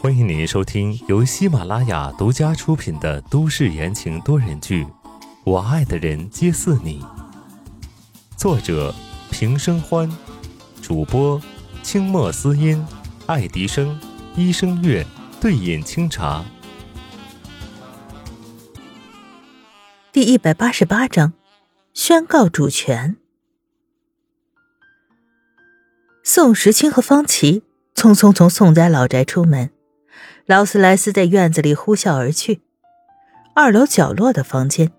欢迎您收听由喜马拉雅独家出品的都市言情多人剧《我爱的人皆似你》，作者平生欢，主播清墨思音、爱迪生、一生月、对饮清茶。第一百八十八章，宣告主权。宋时清和方琦匆匆从宋家老宅出门。劳斯莱斯在院子里呼啸而去。二楼角落的房间，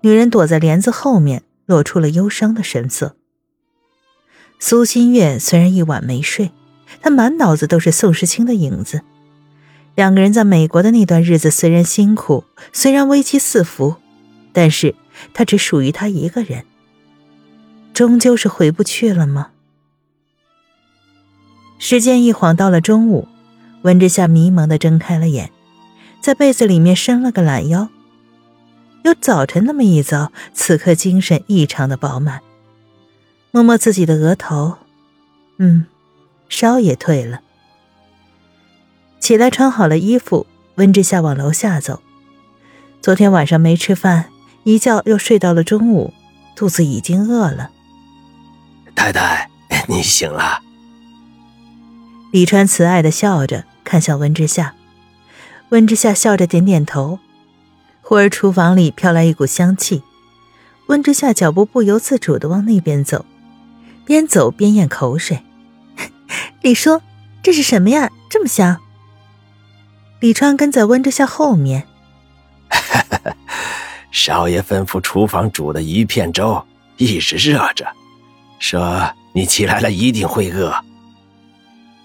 女人躲在帘子后面，露出了忧伤的神色。苏新月虽然一晚没睡，她满脑子都是宋时清的影子。两个人在美国的那段日子虽然辛苦，虽然危机四伏，但是他只属于他一个人。终究是回不去了吗？时间一晃到了中午。温之夏迷蒙的睁开了眼，在被子里面伸了个懒腰。有早晨那么一早，此刻精神异常的饱满。摸摸自己的额头，嗯，烧也退了。起来穿好了衣服，温之夏往楼下走。昨天晚上没吃饭，一觉又睡到了中午，肚子已经饿了。太太，你醒了。李川慈爱的笑着。看向温之夏，温之夏笑着点点头。忽而厨房里飘来一股香气，温之夏脚步不由自主的往那边走，边走边咽口水。李叔，这是什么呀？这么香！李川跟在温之夏后面。少爷吩咐厨房煮的一片粥，一直热着，说你起来了一定会饿。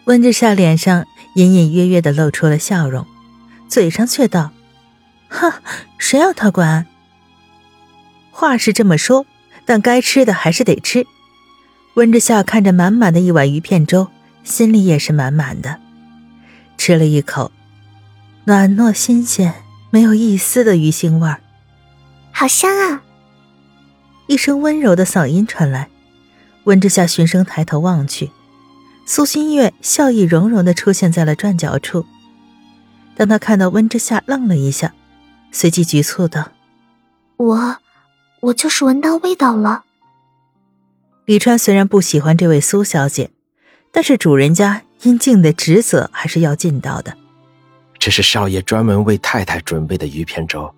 温之夏脸上。隐隐约约的露出了笑容，嘴上却道：“哼，谁要他管？”话是这么说，但该吃的还是得吃。温之夏看着满满的一碗鱼片粥，心里也是满满的。吃了一口，暖糯新鲜，没有一丝的鱼腥味儿，好香啊！一声温柔的嗓音传来，温之夏循声抬头望去。苏新月笑意融融的出现在了转角处，当他看到温之夏，愣了一下，随即局促道：“我，我就是闻到味道了。”李川虽然不喜欢这位苏小姐，但是主人家应尽的职责还是要尽到的。这是少爷专门为太太准备的鱼片粥，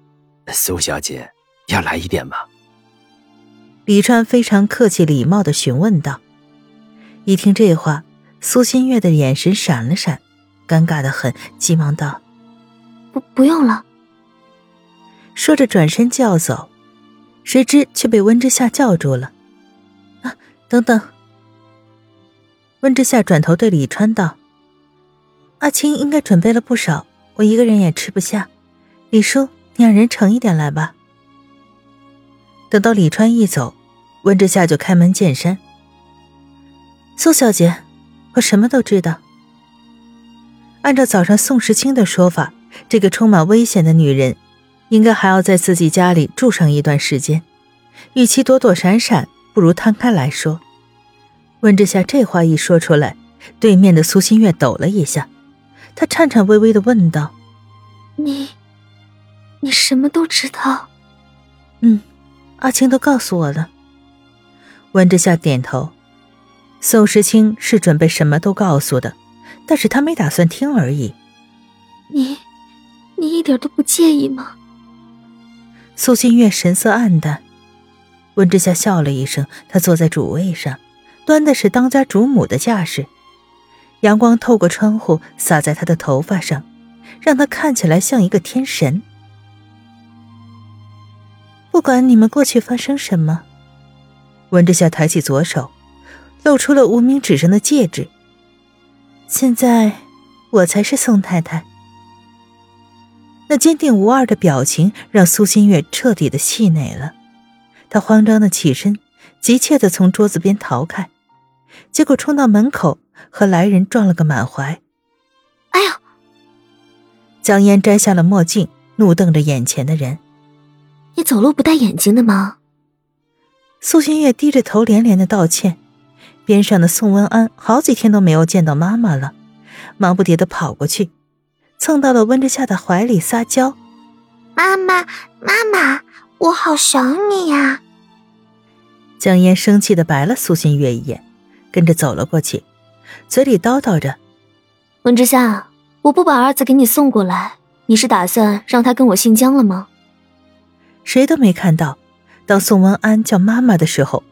苏小姐要来一点吗？李川非常客气礼貌的询问道。一听这话。苏新月的眼神闪了闪，尴尬的很，急忙道：“不，不用了。”说着转身就要走，谁知却被温之夏叫住了。“啊，等等！”温之夏转头对李川道：“阿青应该准备了不少，我一个人也吃不下。李叔，你让人盛一点来吧。”等到李川一走，温之夏就开门见山：“苏小姐。”我什么都知道。按照早上宋时清的说法，这个充满危险的女人，应该还要在自己家里住上一段时间。与其躲躲闪闪，不如摊开来说。温之夏这话一说出来，对面的苏新月抖了一下，她颤颤巍巍的问道：“你，你什么都知道？”“嗯，阿青都告诉我了。”温之夏点头。宋时清是准备什么都告诉的，但是他没打算听而已。你，你一点都不介意吗？苏新月神色黯淡，温之夏笑了一声。她坐在主位上，端的是当家主母的架势，阳光透过窗户洒在她的头发上，让她看起来像一个天神。不管你们过去发生什么，温之夏抬起左手。露出了无名指上的戒指。现在，我才是宋太太。那坚定无二的表情让苏新月彻底的气馁了，她慌张的起身，急切的从桌子边逃开，结果冲到门口和来人撞了个满怀。哎呀！江烟摘下了墨镜，怒瞪着眼前的人：“你走路不戴眼镜的吗？”苏新月低着头连连的道歉。边上的宋文安好几天都没有见到妈妈了，忙不迭的跑过去，蹭到了温之夏的怀里撒娇：“妈妈，妈妈，我好想你呀！”江烟生气的白了苏新月一眼，跟着走了过去，嘴里叨叨着：“温之夏，我不把儿子给你送过来，你是打算让他跟我姓江了吗？”谁都没看到，当宋文安叫妈妈的时候，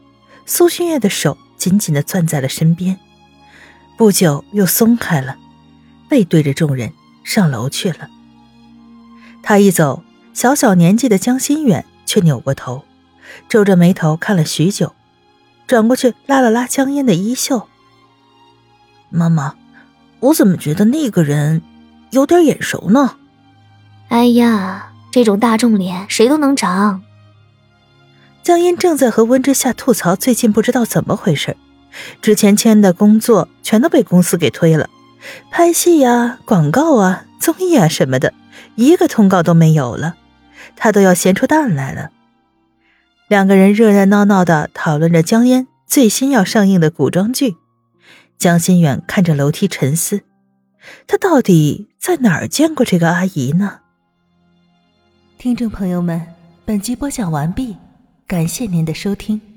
苏新月的手紧紧的攥在了身边，不久又松开了，背对着众人上楼去了。他一走，小小年纪的江心远却扭过头。皱着眉头看了许久，转过去拉了拉江烟的衣袖。妈妈，我怎么觉得那个人有点眼熟呢？哎呀，这种大众脸谁都能长。江烟正在和温之夏吐槽最近不知道怎么回事，之前签的工作全都被公司给推了，拍戏呀、广告啊、综艺啊什么的，一个通告都没有了，他都要闲出蛋来了。两个人热热闹闹的讨论着江烟最新要上映的古装剧，江心远看着楼梯沉思，他到底在哪儿见过这个阿姨呢？听众朋友们，本集播讲完毕，感谢您的收听。